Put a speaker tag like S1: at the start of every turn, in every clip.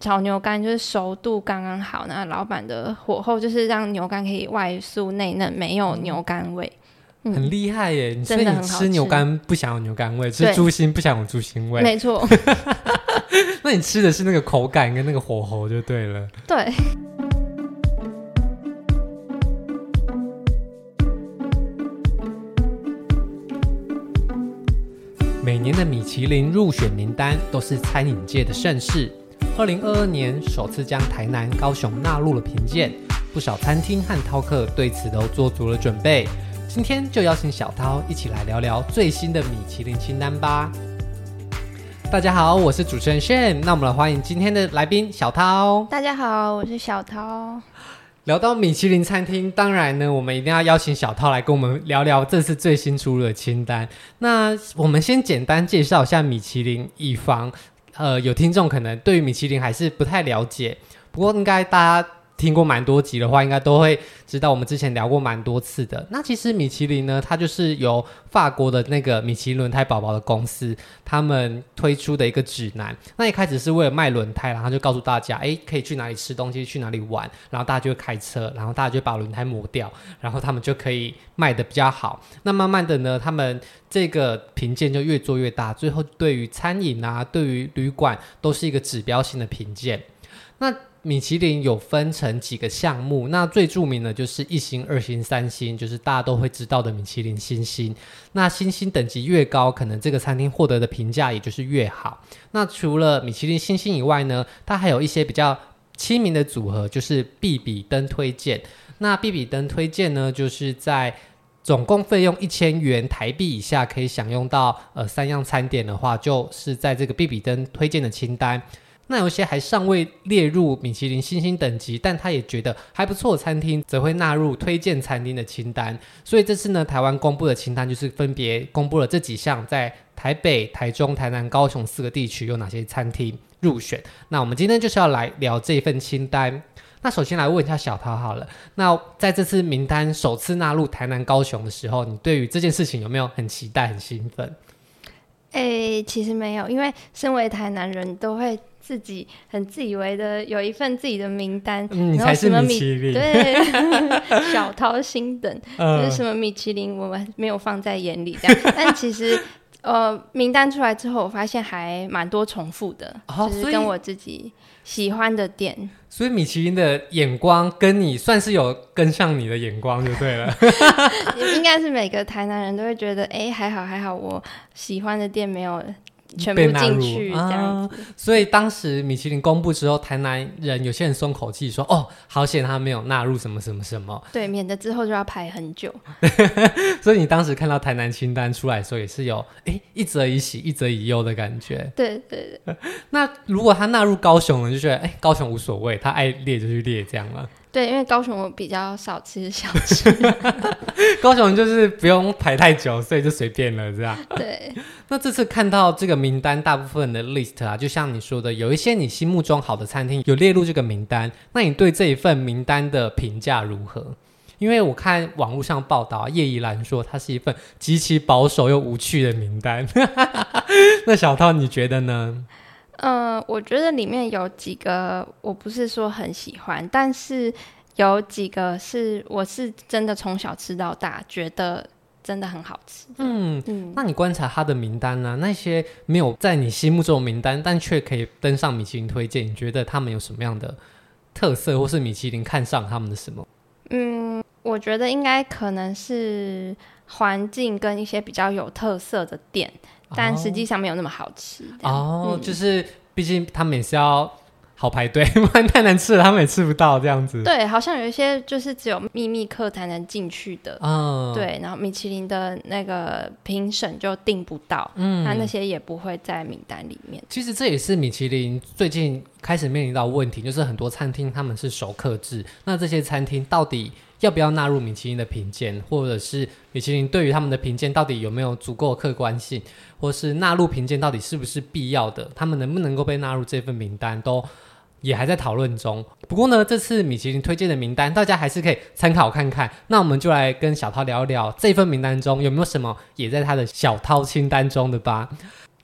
S1: 炒牛肝就是熟度刚刚好，那老板的火候就是让牛肝可以外酥内嫩，没有牛肝味，
S2: 很厉害耶！
S1: 真的吃
S2: 牛肝不想有牛肝味，吃猪心不想有猪心味，
S1: 没错。
S2: 那你吃的是那个口感跟那个火候就对了。
S1: 对。
S2: 每年的米其林入选名单都是餐饮界的盛事。二零二二年首次将台南、高雄纳入了评鉴，不少餐厅和饕客对此都做足了准备。今天就邀请小涛一起来聊聊最新的米其林清单吧。大家好，我是主持人 Shane，那我们来欢迎今天的来宾小涛。
S1: 大家好，我是小涛。
S2: 聊到米其林餐厅，当然呢，我们一定要邀请小涛来跟我们聊聊这次最新出炉的清单。那我们先简单介绍一下米其林，以防。呃，有听众可能对于米其林还是不太了解，不过应该大家听过蛮多集的话，应该都会知道我们之前聊过蛮多次的。那其实米其林呢，它就是由法国的那个米其轮胎宝宝的公司，他们推出的一个指南。那一开始是为了卖轮胎，然后就告诉大家，哎，可以去哪里吃东西，去哪里玩，然后大家就会开车，然后大家就把轮胎磨掉，然后他们就可以卖得比较好。那慢慢的呢，他们这个评鉴就越做越大，最后对于餐饮啊，对于旅馆都是一个指标性的评鉴。那米其林有分成几个项目，那最著名的就是一星、二星、三星，就是大家都会知道的米其林星星。那星星等级越高，可能这个餐厅获得的评价也就是越好。那除了米其林星星以外呢，它还有一些比较亲民的组合，就是必比登推荐。那必比登推荐呢，就是在总共费用一千元台币以下，可以享用到呃三样餐点的话，就是在这个必比登推荐的清单。那有些还尚未列入米其林星星等级，但他也觉得还不错的餐厅，则会纳入推荐餐厅的清单。所以这次呢，台湾公布的清单就是分别公布了这几项，在台北、台中、台南、高雄四个地区有哪些餐厅入选。那我们今天就是要来聊这份清单。那首先来问一下小涛好了，那在这次名单首次纳入台南、高雄的时候，你对于这件事情有没有很期待、很兴奋？
S1: 诶、欸，其实没有，因为身为台南人都会。自己很自以为的有一份自己的名单，
S2: 嗯、你才是米其林，
S1: 对，小涛星等，呃、就是什么米其林，我们没有放在眼里这样。但其实，呃，名单出来之后，我发现还蛮多重复的，哦、就是跟我自己喜欢的店。
S2: 所以米其林的眼光跟你算是有跟上你的眼光就对了。
S1: 应该是每个台南人都会觉得，哎，还好还好，我喜欢的店没有。全部进去这样子，啊，
S2: 所以当时米其林公布之后，台南人有些人松口气说：“哦，好险他没有纳入什么什么什么。”
S1: 对，免得之后就要排很久。
S2: 所以你当时看到台南清单出来的时候，也是有哎一则以喜，一则以忧的感觉。
S1: 对对对。
S2: 那如果他纳入高雄了，就觉得哎高雄无所谓，他爱列就去列这样了。
S1: 对，因为高雄我比较少吃小吃，
S2: 高雄就是不用排太久，所以就随便了，这样。
S1: 对。
S2: 那这次看到这个名单，大部分的 list 啊，就像你说的，有一些你心目中好的餐厅有列入这个名单，那你对这一份名单的评价如何？因为我看网络上报道，叶怡兰说它是一份极其保守又无趣的名单。那小涛你觉得呢？
S1: 嗯、呃，我觉得里面有几个我不是说很喜欢，但是有几个是我是真的从小吃到大，觉得真的很好吃。
S2: 嗯嗯，那你观察他的名单呢、啊？那些没有在你心目中的名单，但却可以登上米其林推荐，你觉得他们有什么样的特色，或是米其林看上他们的什么？
S1: 嗯，我觉得应该可能是环境跟一些比较有特色的店。但实际上没有那么好吃
S2: 哦，嗯、就是毕竟他们也是要好排队，不然太难吃了，他们也吃不到这样子。
S1: 对，好像有一些就是只有秘密客才能进去的，嗯，对，然后米其林的那个评审就订不到，嗯，那那些也不会在名单里面。
S2: 其实这也是米其林最近开始面临到问题，就是很多餐厅他们是熟客制，那这些餐厅到底要不要纳入米其林的评鉴，或者是米其林对于他们的评鉴到底有没有足够客观性，或是纳入评鉴到底是不是必要的？他们能不能够被纳入这份名单，都也还在讨论中。不过呢，这次米其林推荐的名单，大家还是可以参考看看。那我们就来跟小涛聊一聊这份名单中有没有什么也在他的小涛清单中的吧。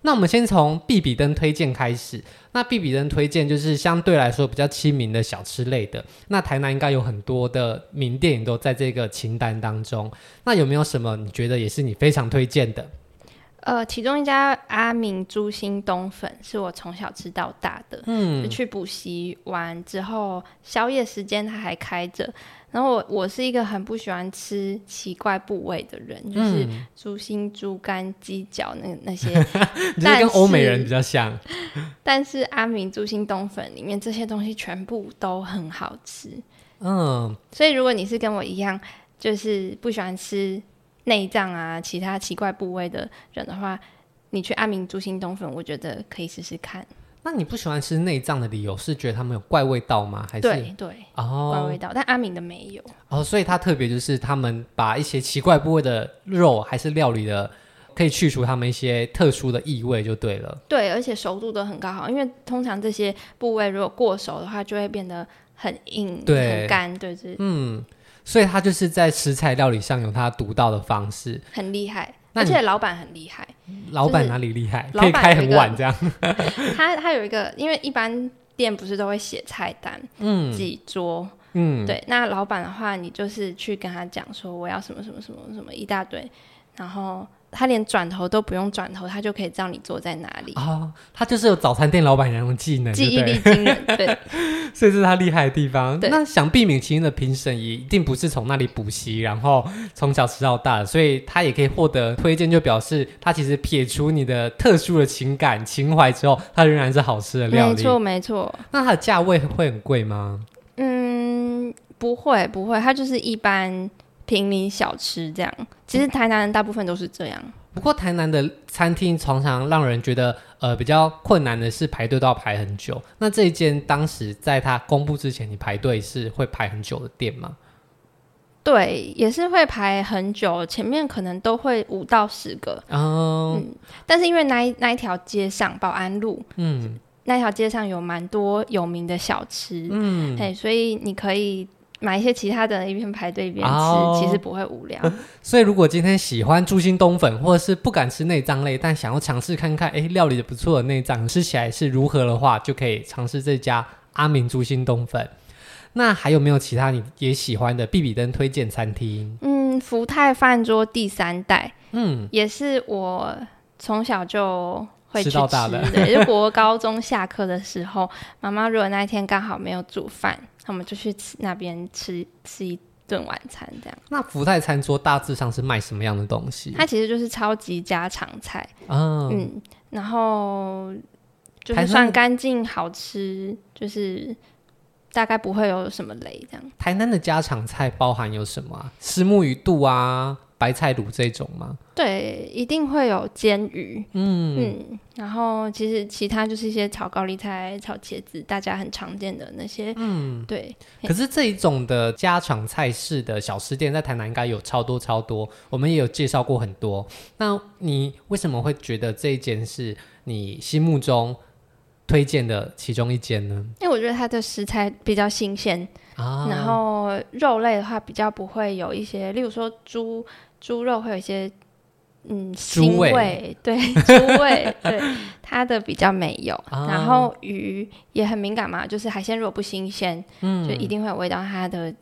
S2: 那我们先从必比登推荐开始。那必比登推荐就是相对来说比较亲民的小吃类的。那台南应该有很多的名店都在这个清单当中。那有没有什么你觉得也是你非常推荐的？
S1: 呃，其中一家阿明猪心冬粉是我从小吃到大的。嗯，就去补习完之后，宵夜时间它还开着。然后我我是一个很不喜欢吃奇怪部位的人，就是猪心、猪肝、鸡脚那那些，
S2: 你是跟欧美人比较像。
S1: 但是阿明猪心冬粉里面这些东西全部都很好吃。嗯，所以如果你是跟我一样，就是不喜欢吃。内脏啊，其他奇怪部位的人的话，你去阿明猪心冬粉，我觉得可以试试看。
S2: 那你不喜欢吃内脏的理由是觉得他们有怪味道吗？还是
S1: 对对哦，怪味道，但阿明的没有
S2: 哦，所以他特别就是他们把一些奇怪部位的肉还是料理的，可以去除他们一些特殊的异味就对了。
S1: 对，而且熟度都很高好，因为通常这些部位如果过熟的话，就会变得很硬、对很干，对对，嗯。
S2: 所以他就是在食材料理上有他独到的方式，
S1: 很厉害，而且老板很厉害。
S2: 老板哪里厉害？可以开很晚这样。
S1: 他他有一个，因为一般店不是都会写菜单，嗯，几桌，嗯，对。那老板的话，你就是去跟他讲说我要什么什么什么什么一大堆，然后。他连转头都不用转头，他就可以知道你坐在哪里啊、哦！他
S2: 就是有早餐店老板娘的技能，
S1: 记忆力惊人，对，
S2: 所以这是他厉害的地方。对那想必米其林的评审也一定不是从那里补习，然后从小吃到大，所以他也可以获得推荐，就表示他其实撇除你的特殊的情感情怀之后，他仍然是好吃的料理。
S1: 没错，没错。
S2: 那它的价位会很贵吗？
S1: 嗯，不会，不会，它就是一般。平民小吃这样，其实台南人大部分都是这样。
S2: 不过台南的餐厅常常让人觉得，呃，比较困难的是排队都要排很久。那这一间当时在它公布之前，你排队是会排很久的店吗？
S1: 对，也是会排很久，前面可能都会五到十个。哦、嗯，但是因为那一那一条街上保安路，嗯，那条街上有蛮多有名的小吃，嗯，嘿，所以你可以。买一些其他的，一边排队一边吃，哦、其实不会无聊。
S2: 所以，如果今天喜欢猪心冬粉，或者是不敢吃内脏类，但想要尝试看看，哎，料理的不错的内脏吃起来是如何的话，就可以尝试这家阿明猪心冬粉。那还有没有其他你也喜欢的必比登推荐餐厅？
S1: 嗯，福泰饭桌第三代，嗯，也是我从小就会去吃，到大的。对，就国高中下课的时候，妈妈如果那一天刚好没有煮饭。他们就去吃那边吃吃一顿晚餐，这样。
S2: 那福泰餐桌大致上是卖什么样的东西？
S1: 它其实就是超级家常菜，哦、嗯，然后就是算干净好吃，就是大概不会有什么雷这样。
S2: 台南的家常菜包含有什么啊？虱目鱼肚啊。白菜卤这种吗？
S1: 对，一定会有煎鱼，嗯嗯，然后其实其他就是一些炒高丽菜、炒茄子，大家很常见的那些，嗯，对。
S2: 可是这一种的家常菜式的小吃店，在台南应该有超多超多，我们也有介绍过很多。那你为什么会觉得这一间是你心目中推荐的其中一间呢？
S1: 因为我觉得它的食材比较新鲜，啊，然后肉类的话比较不会有一些，例如说猪。猪肉会有一些嗯腥味，味对 猪味，对它的比较没有。啊、然后鱼也很敏感嘛，就是海鲜如果不新鲜，嗯，就一定会有味道。它的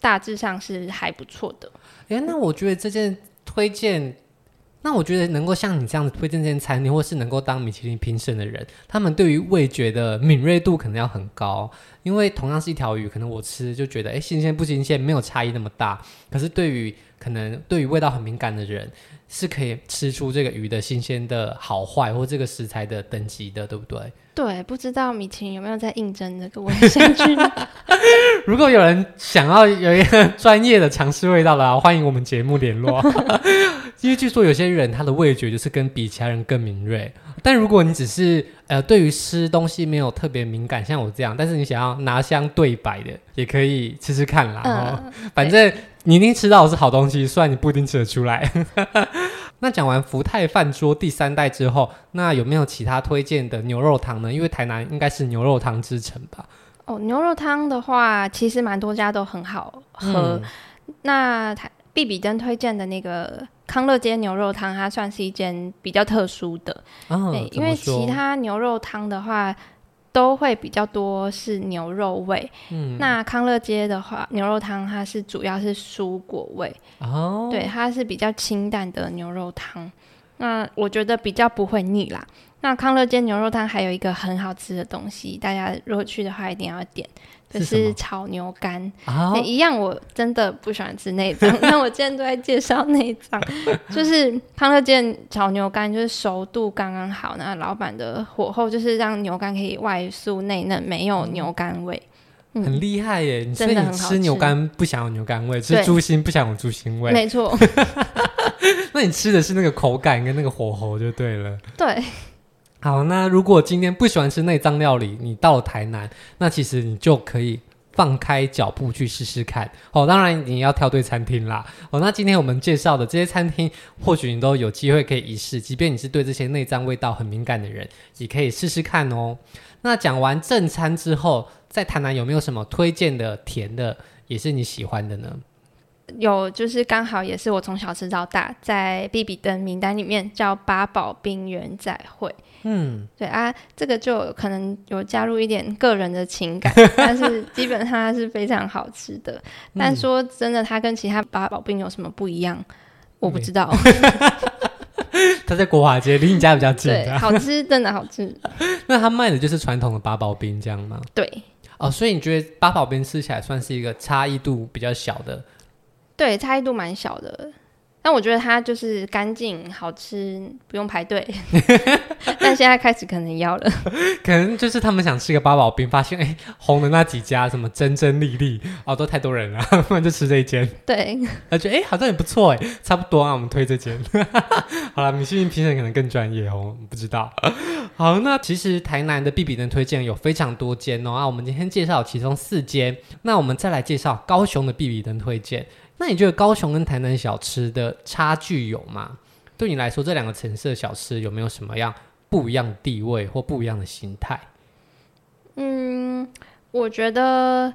S1: 大致上是还不错的。
S2: 哎、欸，那我觉得这件推荐，那我觉得能够像你这样子推荐这间餐厅，或是能够当米其林评审的人，他们对于味觉的敏锐度可能要很高。因为同样是一条鱼，可能我吃就觉得，哎，新鲜不新鲜没有差异那么大。可是对于可能对于味道很敏感的人，是可以吃出这个鱼的新鲜的好坏，或这个食材的等级的，对不对？
S1: 对，不知道米其林有没有在应征这个我想去。
S2: 如果有人想要有一个专业的尝试味道的话，欢迎我们节目联络。因为据说有些人他的味觉就是跟比其他人更敏锐。但如果你只是呃对于吃东西没有特别敏感，像我这样，但是你想要拿香对白的，也可以吃吃看啦。嗯，反正你一定吃到的是好东西，虽然你不一定吃得出来。那讲完福泰饭桌第三代之后，那有没有其他推荐的牛肉汤呢？因为台南应该是牛肉汤之城吧？
S1: 哦，牛肉汤的话，其实蛮多家都很好喝。嗯、那台必比登推荐的那个康乐街牛肉汤它算是一间比较特殊的，因为其他牛肉汤的话都会比较多是牛肉味，嗯，那康乐街的话牛肉汤它是主要是蔬果味，哦，对，它是比较清淡的牛肉汤，那我觉得比较不会腻啦。那康乐街牛肉汤还有一个很好吃的东西，大家如果去的话一定要点，就是炒牛肝。哦、一样我真的不喜欢吃内脏，但我今天都在介绍内脏，就是康乐健炒牛肝，就是熟度刚刚好，那老板的火候就是让牛肝可以外酥内嫩，没有牛肝味，
S2: 嗯、很厉害耶！你真的很好吃。吃牛肝不想有牛肝味，吃猪心不想有猪心味，
S1: 没错。
S2: 那你吃的是那个口感跟那个火候就对了。
S1: 对。
S2: 好，那如果今天不喜欢吃内脏料理，你到了台南，那其实你就可以放开脚步去试试看。哦，当然你要挑对餐厅啦。哦，那今天我们介绍的这些餐厅，或许你都有机会可以一试。即便你是对这些内脏味道很敏感的人，也可以试试看哦。那讲完正餐之后，在台南有没有什么推荐的甜的，也是你喜欢的呢？
S1: 有，就是刚好也是我从小吃到大，在必比登名单里面叫八宝冰原仔会。嗯，对啊，这个就可能有加入一点个人的情感，但是 基本上它是非常好吃的。嗯、但说真的，它跟其他八宝冰有什么不一样？我不知道。
S2: 它在国华街，离你家比较近。
S1: 对，好吃，真的好吃。
S2: 那它卖的就是传统的八宝冰这样吗？
S1: 对。
S2: 哦，所以你觉得八宝冰吃起来算是一个差异度比较小的？
S1: 对，差异度蛮小的。但我觉得它就是干净、好吃，不用排队。但现在开始可能要了，
S2: 可能就是他们想吃个八宝冰，发现哎，红的那几家什么真真丽丽哦，都太多人了，不然就吃这一间。
S1: 对，
S2: 而且哎，好像也不错哎，差不多啊，我们推这间。好了，米其林评审可能更专业哦，不知道。好，那其实台南的必比登推荐有非常多间哦，啊，我们今天介绍其中四间，那我们再来介绍高雄的必比登推荐。那你觉得高雄跟台南小吃的差距有吗？对你来说，这两个城市的小吃有没有什么样不一样的地位或不一样的心态？
S1: 嗯，我觉得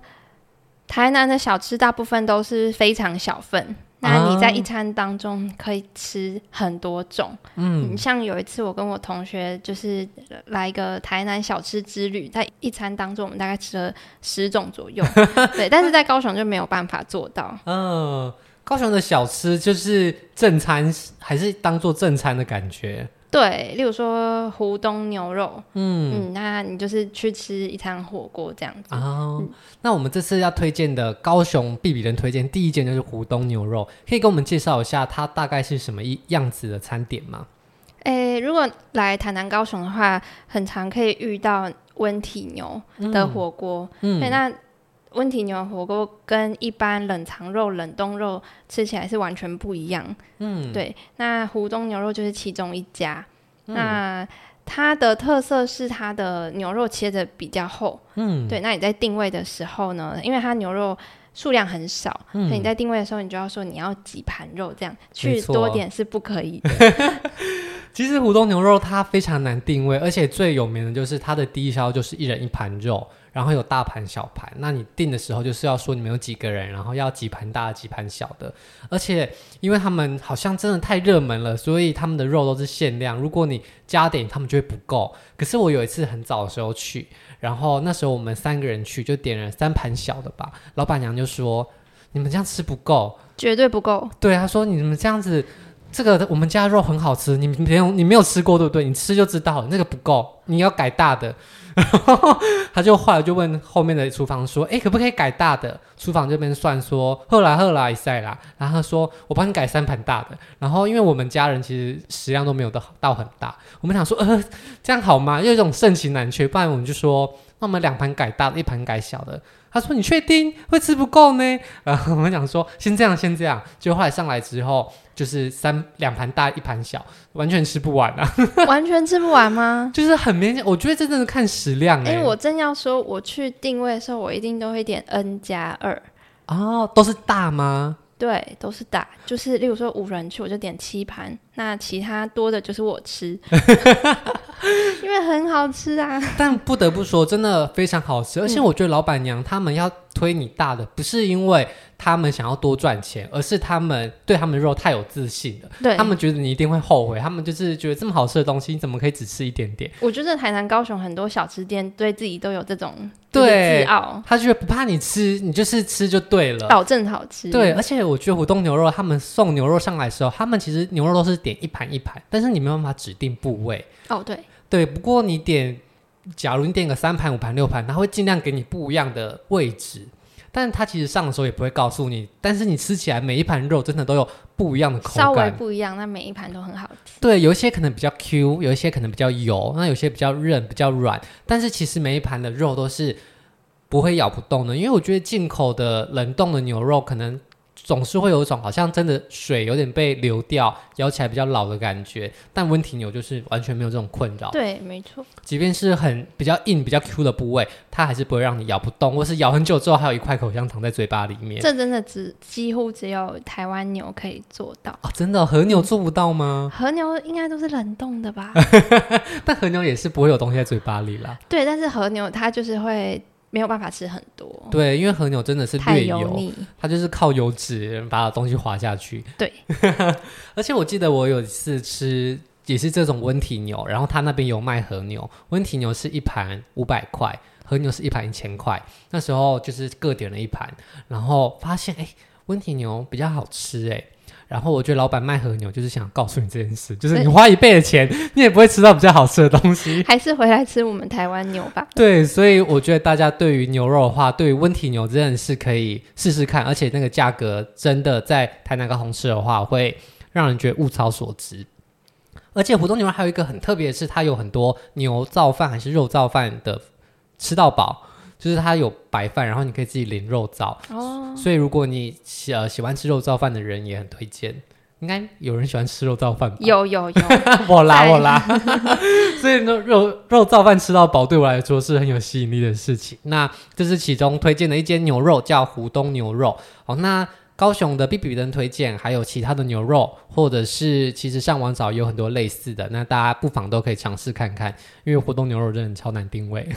S1: 台南的小吃大部分都是非常小份。那你在一餐当中可以吃很多种，嗯，你像有一次我跟我同学就是来一个台南小吃之旅，在一餐当中我们大概吃了十种左右，对，但是在高雄就没有办法做到。
S2: 嗯，高雄的小吃就是正餐，还是当做正餐的感觉？
S1: 对，例如说湖东牛肉，嗯嗯，那你就是去吃一餐火锅这样子。
S2: 哦，嗯、那我们这次要推荐的高雄必比人推荐第一间就是湖东牛肉，可以跟我们介绍一下它大概是什么一样子的餐点吗？
S1: 诶，如果来台南高雄的话，很常可以遇到温体牛的火锅，嗯，对，那。温体牛火锅跟一般冷藏肉、冷冻肉吃起来是完全不一样。嗯，对。那湖东牛肉就是其中一家。嗯、那它的特色是它的牛肉切的比较厚。嗯，对。那你在定位的时候呢，因为它牛肉数量很少，嗯、所以你在定位的时候，你就要说你要几盘肉，这样去多点是不可以的。
S2: 其实湖东牛肉它非常难定位，而且最有名的就是它的低消就是一人一盘肉。然后有大盘小盘，那你订的时候就是要说你们有几个人，然后要几盘大的几盘小的，而且因为他们好像真的太热门了，所以他们的肉都是限量，如果你加点，他们就会不够。可是我有一次很早的时候去，然后那时候我们三个人去就点了三盘小的吧，老板娘就说你们这样吃不够，
S1: 绝对不够。
S2: 对，他说你们这样子，这个我们家肉很好吃，你没有你没有吃过对不对？你吃就知道了，那个不够，你要改大的。然后他就后来就问后面的厨房说：“哎，可不可以改大的？”厨房这边算说：“后来后来一赛啦。”然后他说：“我帮你改三盘大的。”然后因为我们家人其实食量都没有到到很大，我们想说：“呃，这样好吗？”有一种盛情难却，不然我们就说：“那我们两盘改大的，一盘改小的。”他说：“你确定会吃不够呢？” 然后我们想说：“先这样，先这样。”就后来上来之后。就是三两盘大一盘小，完全吃不完啊！
S1: 完全吃不完吗？
S2: 就是很勉强，我觉得这真的看食量哎、欸。
S1: 因为、欸、我正要说，我去定位的时候，我一定都会点 N 加二。
S2: 哦，都是大吗？
S1: 对，都是大。就是例如说五人去，我就点七盘，那其他多的就是我吃。因为很好吃啊。
S2: 但不得不说，真的非常好吃，而且我觉得老板娘他们要推你大的，不是因为他们想要多赚钱，而是他们对他们的肉太有自信了。
S1: 对，
S2: 他们觉得你一定会后悔，他们就是觉得这么好吃的东西，你怎么可以只吃一点点？
S1: 我觉得台南、高雄很多小吃店对自己都有这种对自傲，
S2: 他觉得不怕你吃，你就是吃就对了，
S1: 保证好吃。
S2: 对，而且我觉得虎东牛肉他们送牛肉上来的时候，他们其实牛肉都是点一盘一盘，但是你没办法指定部位。
S1: 哦，对
S2: 对，不过你点，假如你点个三盘、五盘、六盘，他会尽量给你不一样的位置。但他其实上的时候也不会告诉你，但是你吃起来每一盘肉真的都有不一样的口感，
S1: 稍微不一样，那每一盘都很好吃。
S2: 对，有一些可能比较 Q，有一些可能比较油，那有些比较韧、比较软。但是其实每一盘的肉都是不会咬不动的，因为我觉得进口的冷冻的牛肉可能。总是会有一种好像真的水有点被流掉，咬起来比较老的感觉。但温体牛就是完全没有这种困扰。
S1: 对，没错。
S2: 即便是很比较硬、比较 Q 的部位，它还是不会让你咬不动，或是咬很久之后还有一块口香糖在嘴巴里面。
S1: 这真的只几乎只有台湾牛可以做到
S2: 啊！真的，和牛做不到吗？
S1: 和牛应该都是冷冻的吧？
S2: 但和牛也是不会有东西在嘴巴里啦。
S1: 对，但是和牛它就是会。没有办法吃很多，
S2: 对，因为和牛真的是略油，
S1: 油
S2: 它就是靠油脂把东西滑下去。
S1: 对，
S2: 而且我记得我有一次吃也是这种温体牛，然后他那边有卖和牛，温体牛是一盘五百块，和牛是一盘一千块。那时候就是各点了一盘，然后发现哎，温体牛比较好吃哎。然后我觉得老板卖和牛就是想告诉你这件事，就是你花一倍的钱，你也不会吃到比较好吃的东西，
S1: 还是回来吃我们台湾牛吧。
S2: 对，所以我觉得大家对于牛肉的话，对于温体牛真的是可以试试看，而且那个价格真的在台南高雄吃的话，会让人觉得物超所值。而且湖东牛肉还有一个很特别的是，它有很多牛造饭还是肉造饭的吃到饱。就是它有白饭，然后你可以自己淋肉燥哦。所以如果你喜呃喜欢吃肉燥饭的人，也很推荐。应该有人喜欢吃肉燥饭吧？
S1: 有有有，
S2: 我啦我啦。所以呢，肉肉燥饭吃到饱，对我来说是很有吸引力的事情。那这是其中推荐的一间牛肉，叫湖东牛肉。好，那。高雄的比比登推荐，还有其他的牛肉，或者是其实上网找有很多类似的，那大家不妨都可以尝试看看，因为活动牛肉真的超难定位。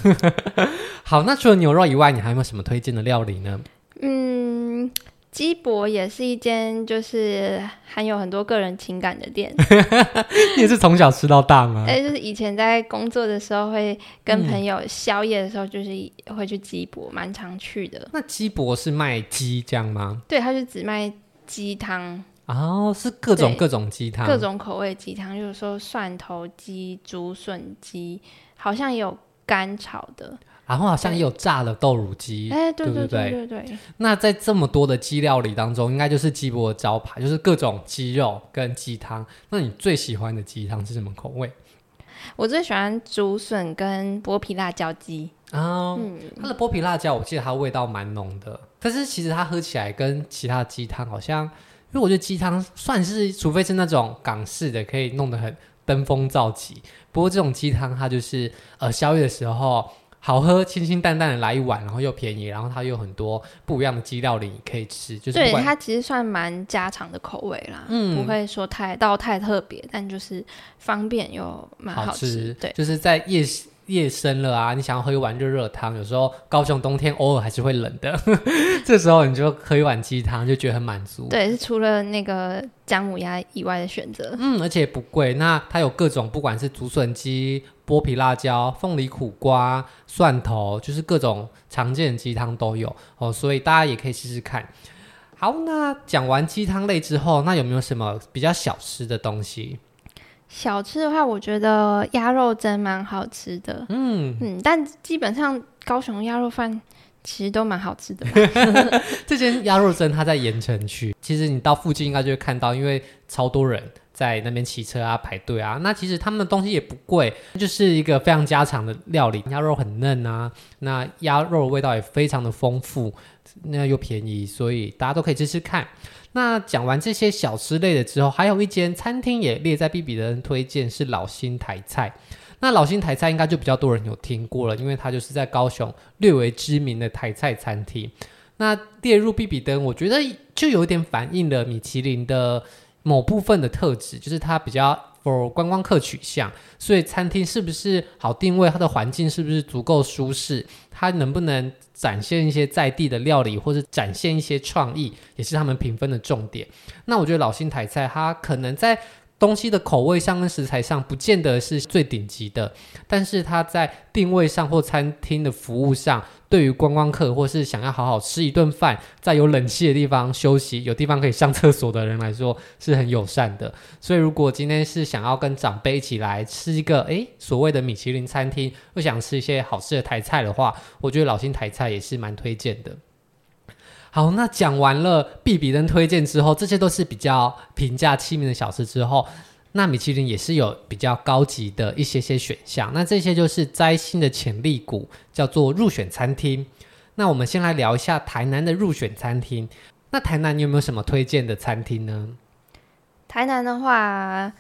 S2: 好，那除了牛肉以外，你还有没有什么推荐的料理呢？
S1: 嗯。鸡博也是一间就是含有很多个人情感的店。
S2: 你也是从小吃到大吗？
S1: 哎，就是以前在工作的时候，会跟朋友宵夜的时候，就是会去鸡博，蛮常去的。
S2: 那鸡博是卖鸡这样吗？
S1: 对，它是只卖鸡汤。
S2: 哦，是各种各种鸡汤，
S1: 各种口味鸡汤，就是说蒜头鸡、竹笋鸡，好像也有干炒的。然后
S2: 好像也有炸的豆乳鸡，
S1: 哎，对对对对
S2: 对对。那在这么多的鸡料理当中，应该就是鸡脖的招牌，就是各种鸡肉跟鸡汤。那你最喜欢的鸡汤是什么口味？
S1: 我最喜欢竹笋跟剥皮辣椒鸡
S2: 啊。嗯，它的剥皮辣椒，我记得它味道蛮浓的，但是其实它喝起来跟其他鸡汤好像，因为我觉得鸡汤算是，除非是那种港式的，可以弄得很登峰造极。不过这种鸡汤它就是呃宵夜的时候。好喝，清清淡淡的来一碗，然后又便宜，然后它又有很多不一样的鸡料理可以吃，就是
S1: 对它其实算蛮家常的口味啦，嗯，不会说太到太特别，但就是方便又蛮好吃，好吃，对，
S2: 就是在夜夜深了啊，你想要喝一碗热热汤，有时候高雄冬天偶尔还是会冷的，这时候你就喝一碗鸡汤就觉得很满足。
S1: 对，是除了那个姜母鸭以外的选择。
S2: 嗯，而且不贵。那它有各种，不管是竹笋鸡、剥皮辣椒、凤梨苦瓜、蒜头，就是各种常见的鸡汤都有哦，所以大家也可以试试看。好，那讲完鸡汤类之后，那有没有什么比较小吃的东西？
S1: 小吃的话，我觉得鸭肉蒸蛮好吃的。嗯嗯，但基本上高雄鸭肉饭其实都蛮好吃的。
S2: 这间鸭肉蒸它在盐城区，其实你到附近应该就会看到，因为超多人在那边骑车啊、排队啊。那其实他们的东西也不贵，就是一个非常家常的料理，鸭肉很嫩啊，那鸭肉的味道也非常的丰富，那又便宜，所以大家都可以试试看。那讲完这些小吃类的之后，还有一间餐厅也列在必比登推荐，是老新台菜。那老新台菜应该就比较多人有听过了，因为它就是在高雄略为知名的台菜餐厅。那列入必比登，我觉得就有点反映了米其林的某部分的特质，就是它比较 for 观光客取向，所以餐厅是不是好定位，它的环境是不是足够舒适，它能不能展现一些在地的料理，或者展现一些创意，也是他们评分的重点。那我觉得老新台菜它可能在。东西的口味上跟食材上不见得是最顶级的，但是它在定位上或餐厅的服务上，对于观光客或是想要好好吃一顿饭，在有冷气的地方休息、有地方可以上厕所的人来说，是很友善的。所以，如果今天是想要跟长辈一起来吃一个诶所谓的米其林餐厅，又想吃一些好吃的台菜的话，我觉得老新台菜也是蛮推荐的。好，那讲完了必比登推荐之后，这些都是比较平价亲民的小吃之后，那米其林也是有比较高级的一些些选项。那这些就是摘星的潜力股，叫做入选餐厅。那我们先来聊一下台南的入选餐厅。那台南你有没有什么推荐的餐厅呢？
S1: 台南的话，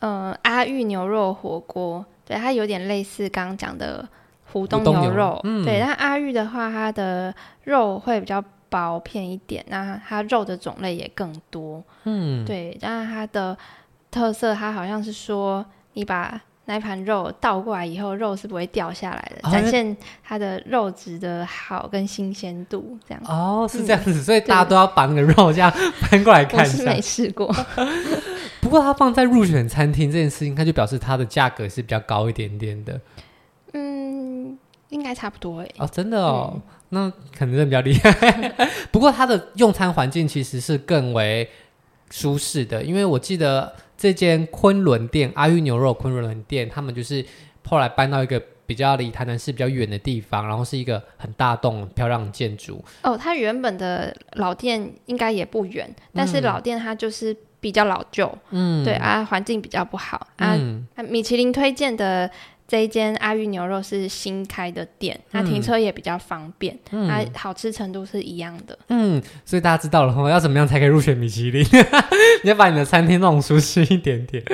S1: 嗯、呃，阿玉牛肉火锅，对，它有点类似刚刚讲的湖东牛肉，嗯、对。但阿玉的话，它的肉会比较。薄片一点，那它肉的种类也更多。嗯，对，但是它的特色，它好像是说，你把那盘肉倒过来以后，肉是不会掉下来的，哦、展现它的肉质的好跟新鲜度这样。哦，
S2: 是这样子，嗯、所以大家都要把那个肉这样翻过来看一下。
S1: 我是没试过，
S2: 不过它放在入选餐厅这件事情，它就表示它的价格是比较高一点点的。
S1: 嗯，应该差不多诶。
S2: 哦，真的哦。嗯那可能是比较厉害，不过它的用餐环境其实是更为舒适的，因为我记得这间昆仑店阿玉牛肉昆仑店，他们就是后来搬到一个比较离台南市比较远的地方，然后是一个很大栋漂亮的建筑。
S1: 哦，它原本的老店应该也不远，但是老店它就是比较老旧，嗯，对啊，环境比较不好啊。嗯，米其林推荐的。这一间阿玉牛肉是新开的店，它停车也比较方便，嗯、它好吃程度是一样的。
S2: 嗯，所以大家知道了哈，要怎么样才可以入选米其林？你要把你的餐厅弄舒适一点点。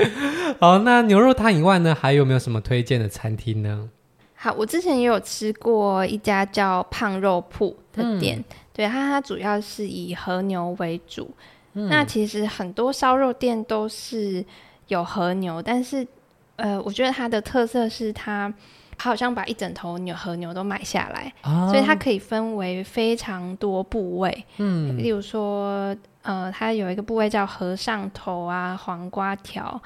S2: 好，那牛肉汤以外呢，还有没有什么推荐的餐厅呢？
S1: 好，我之前也有吃过一家叫胖肉铺的店，嗯、对它，它主要是以和牛为主。嗯、那其实很多烧肉店都是有和牛，但是。呃，我觉得它的特色是它好像把一整头牛和牛都买下来，哦、所以它可以分为非常多部位。嗯，例如说，呃，它有一个部位叫和尚头啊、黄瓜条、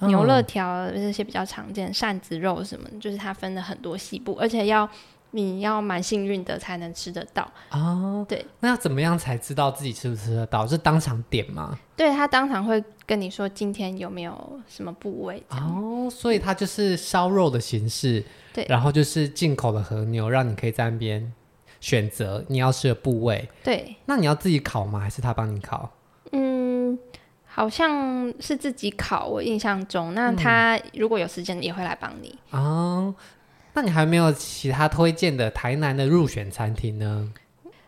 S1: 牛肋条这些比较常见，扇子肉什么，就是它分了很多细部，而且要。你要蛮幸运的才能吃得到
S2: 哦。对，那要怎么样才知道自己吃不吃得到？是当场点吗？
S1: 对，他当场会跟你说今天有没有什么部位
S2: 哦，所以它就是烧肉的形式，对，然后就是进口的和牛，让你可以在那边选择你要吃的部位。
S1: 对，
S2: 那你要自己烤吗？还是他帮你烤？
S1: 嗯，好像是自己烤，我印象中。那他如果有时间也会来帮你
S2: 哦。那你还没有其他推荐的台南的入选餐厅呢？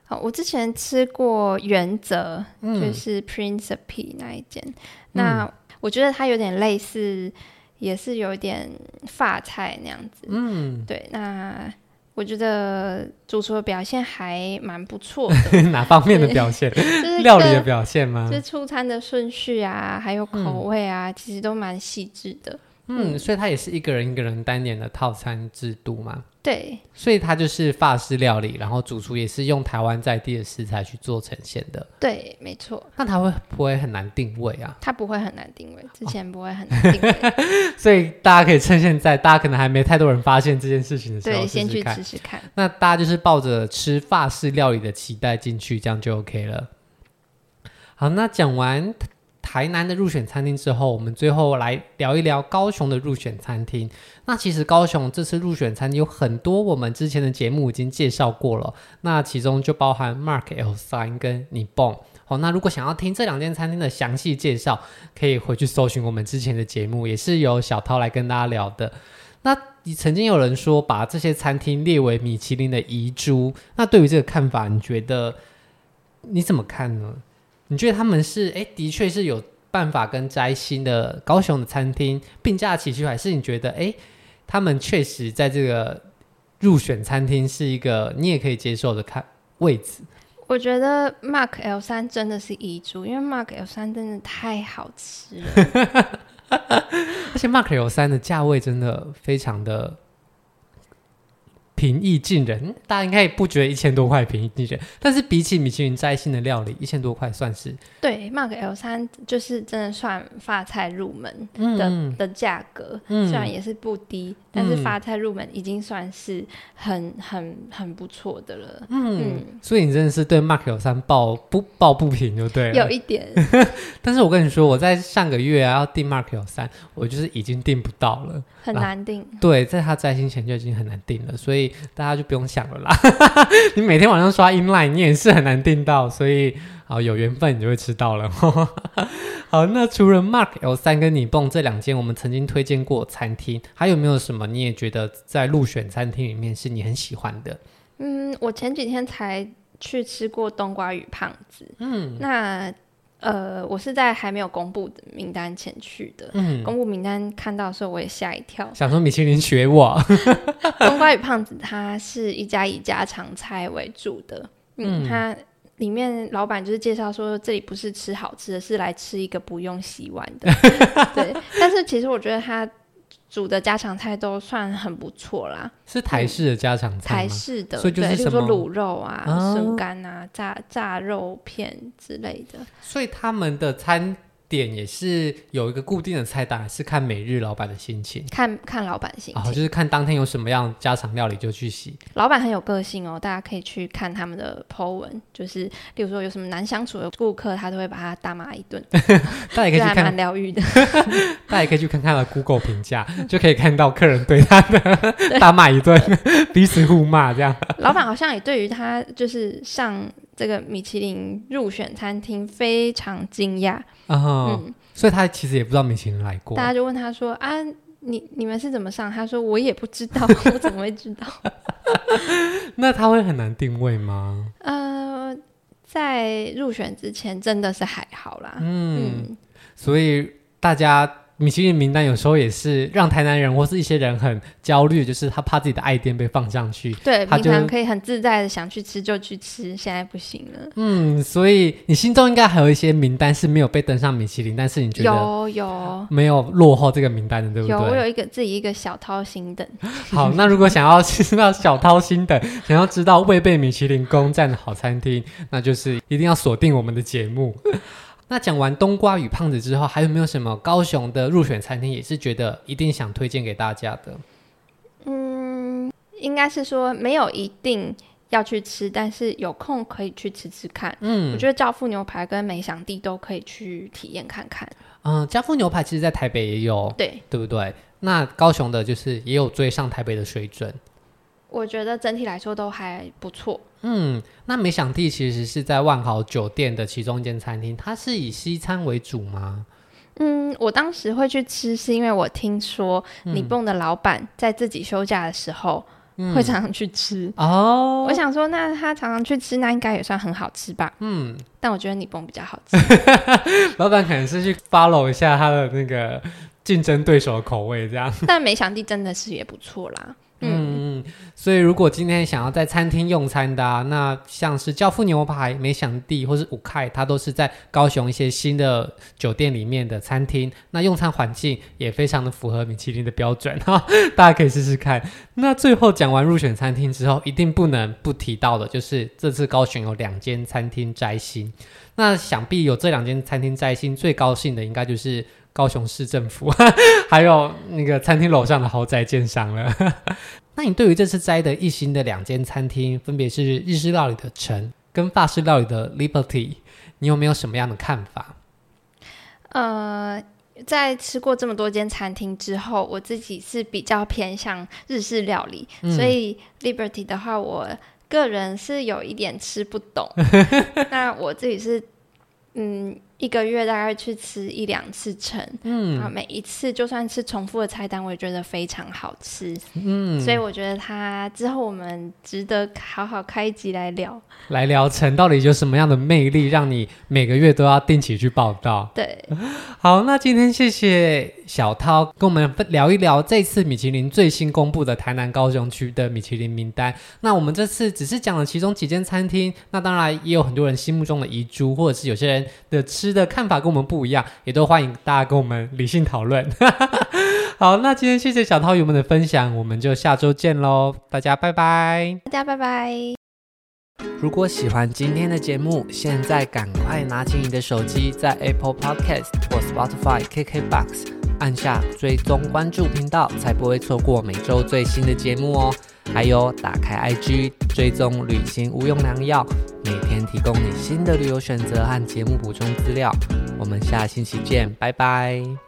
S1: 好，我之前吃过原则，嗯、就是 Principe 那一间。嗯、那我觉得它有点类似，也是有点法菜那样子。嗯，对。那我觉得主厨的表现还蛮不错的。
S2: 哪方面的表现？就是料理的表现吗？
S1: 就是出餐的顺序啊，还有口味啊，嗯、其实都蛮细致的。
S2: 嗯，所以它也是一个人一个人单点的套餐制度嘛。
S1: 对，
S2: 所以它就是法式料理，然后主厨也是用台湾在地的食材去做呈现的。
S1: 对，没错。
S2: 那它会不会很难定位啊？
S1: 它不会很难定位，之前不会很难定位。哦、
S2: 所以大家可以趁现在，大家可能还没太多人发现这件事情的时候，
S1: 对，先去
S2: 试
S1: 试看。
S2: 那大家就是抱着吃法式料理的期待进去，这样就 OK 了。好，那讲完。台南的入选餐厅之后，我们最后来聊一聊高雄的入选餐厅。那其实高雄这次入选餐厅有很多，我们之前的节目已经介绍过了。那其中就包含 Mark L 三跟 Nippon。好，那如果想要听这两间餐厅的详细介绍，可以回去搜寻我们之前的节目，也是由小涛来跟大家聊的。那你曾经有人说把这些餐厅列为米其林的遗珠，那对于这个看法，你觉得你怎么看呢？你觉得他们是哎，的确是有办法跟摘星的高雄的餐厅并驾齐驱，还是你觉得哎，他们确实在这个入选餐厅是一个你也可以接受的看位置？
S1: 我觉得 Mark L 三真的是遗珠，因为 Mark L 三真的太好吃了。
S2: 而且 Mark L 三的价位真的非常的。平易近人，大家应该也不觉得一千多块平易近人，但是比起米其林摘星的料理，一千多块算是
S1: 对。Mark L 三就是真的算发菜入门的、嗯、的价格，虽然也是不低，嗯、但是发菜入门已经算是很很很不错的了。嗯，嗯
S2: 所以你真的是对 Mark L 三抱不抱不平就对了，
S1: 有一点。
S2: 但是我跟你说，我在上个月啊要订 Mark L 三，我就是已经订不到了，
S1: 很难订。
S2: 对，在他摘星前就已经很难定了，所以。大家就不用想了啦，你每天晚上刷 inline，你也是很难定到，所以好有缘分你就会吃到了。好，那除了 Mark L 三跟你蹦这两间我们曾经推荐过餐厅，还有没有什么你也觉得在入选餐厅里面是你很喜欢的？
S1: 嗯，我前几天才去吃过冬瓜与胖子，嗯，那。呃，我是在还没有公布的名单前去的。嗯，公布名单看到的时候，我也吓一跳。
S2: 想说米其林学我。
S1: 冬瓜与胖子，它是一家以家常菜为主的。嗯，嗯它里面老板就是介绍说，这里不是吃好吃的，是来吃一个不用洗碗的。对，但是其实我觉得它。煮的家常菜都算很不错啦，
S2: 是台式的家常菜，
S1: 台式的，
S2: 所以就是什么
S1: 卤肉啊、笋干啊、啊炸炸肉片之类的。
S2: 所以他们的餐。点也是有一个固定的菜单，还是看每日老板的心情，
S1: 看看老板心情，
S2: 哦，就是看当天有什么样家常料理就去洗。
S1: 老板很有个性哦，大家可以去看他们的 po 文，就是例如说有什么难相处的顾客，他都会把他大骂一顿，
S2: 大家也可以去看，
S1: 蛮疗愈的。
S2: 大家也可以去看他的 Google 评价，就可以看到客人对他的大骂一顿，彼此互骂这样。
S1: 老板好像也对于他就是上。这个米其林入选餐厅非常惊讶，
S2: 哦、嗯，所以他其实也不知道米其林来过。
S1: 大家就问他说：“啊，你你们是怎么上？”他说：“我也不知道，我怎么会知道？”
S2: 那他会很难定位吗？
S1: 呃，在入选之前真的是还好啦。
S2: 嗯，嗯，所以大家。米其林名单有时候也是让台南人或是一些人很焦虑，就是他怕自己的爱店被放上去。对，
S1: 平常可以很自在的想去吃就去吃，现在不行了。
S2: 嗯，所以你心中应该还有一些名单是没有被登上米其林，但是你觉得
S1: 有有
S2: 没有落后这个名单的，对不对？
S1: 有，我有一个自己一个小掏心等。
S2: 好，那如果想要知道小掏心等，想要知道未被米其林攻占的好餐厅，那就是一定要锁定我们的节目。那讲完冬瓜与胖子之后，还有没有什么高雄的入选餐厅也是觉得一定想推荐给大家的？
S1: 嗯，应该是说没有一定要去吃，但是有空可以去吃吃看。嗯，我觉得教父牛排跟美想地都可以去体验看看。
S2: 嗯，教父牛排其实在台北也有，
S1: 对
S2: 对不对？那高雄的就是也有追上台北的水准。
S1: 我觉得整体来说都还不错。
S2: 嗯，那美想地其实是在万豪酒店的其中一间餐厅，它是以西餐为主吗？
S1: 嗯，我当时会去吃，是因为我听说你蹦的老板在自己休假的时候会常常去吃、嗯、哦。我想说，那他常常去吃，那应该也算很好吃吧？嗯，但我觉得你蹦比较好吃。
S2: 老板可能是去 follow 一下他的那个竞争对手的口味，这样。
S1: 但美想地真的是也不错啦。
S2: 嗯，所以如果今天想要在餐厅用餐的啊，那像是教父牛排、美想地或是五凯，它都是在高雄一些新的酒店里面的餐厅，那用餐环境也非常的符合米其林的标准哈，大家可以试试看。那最后讲完入选餐厅之后，一定不能不提到的就是这次高雄有两间餐厅摘星，那想必有这两间餐厅摘星，最高兴的应该就是。高雄市政府，还有那个餐厅楼上的豪宅建商了。那你对于这次摘的一星的两间餐厅，分别是日式料理的城跟法式料理的 Liberty，你有没有什么样的看法？
S1: 呃，在吃过这么多间餐厅之后，我自己是比较偏向日式料理，嗯、所以 Liberty 的话，我个人是有一点吃不懂。那我自己是，嗯。一个月大概去吃一两次城，嗯，啊，每一次就算是重复的菜单，我也觉得非常好吃，嗯，所以我觉得它之后我们值得好好开一集来聊，
S2: 来聊城到底有什么样的魅力，让你每个月都要定期去报道。
S1: 对，
S2: 好，那今天谢谢小涛跟我们聊一聊这次米其林最新公布的台南高雄区的米其林名单。那我们这次只是讲了其中几间餐厅，那当然也有很多人心目中的遗珠，或者是有些人的吃。实的看法跟我们不一样，也都欢迎大家跟我们理性讨论。好，那今天谢谢小涛友们的分享，我们就下周见喽，大家拜拜，
S1: 大家拜拜。
S2: 如果喜欢今天的节目，现在赶快拿起你的手机，在 Apple Podcast 或 Spotify、KKBox 按下追踪关注频道，才不会错过每周最新的节目哦。还有，打开 IG 追踪旅行无用良药，每天提供你新的旅游选择和节目补充资料。我们下星期见，拜拜。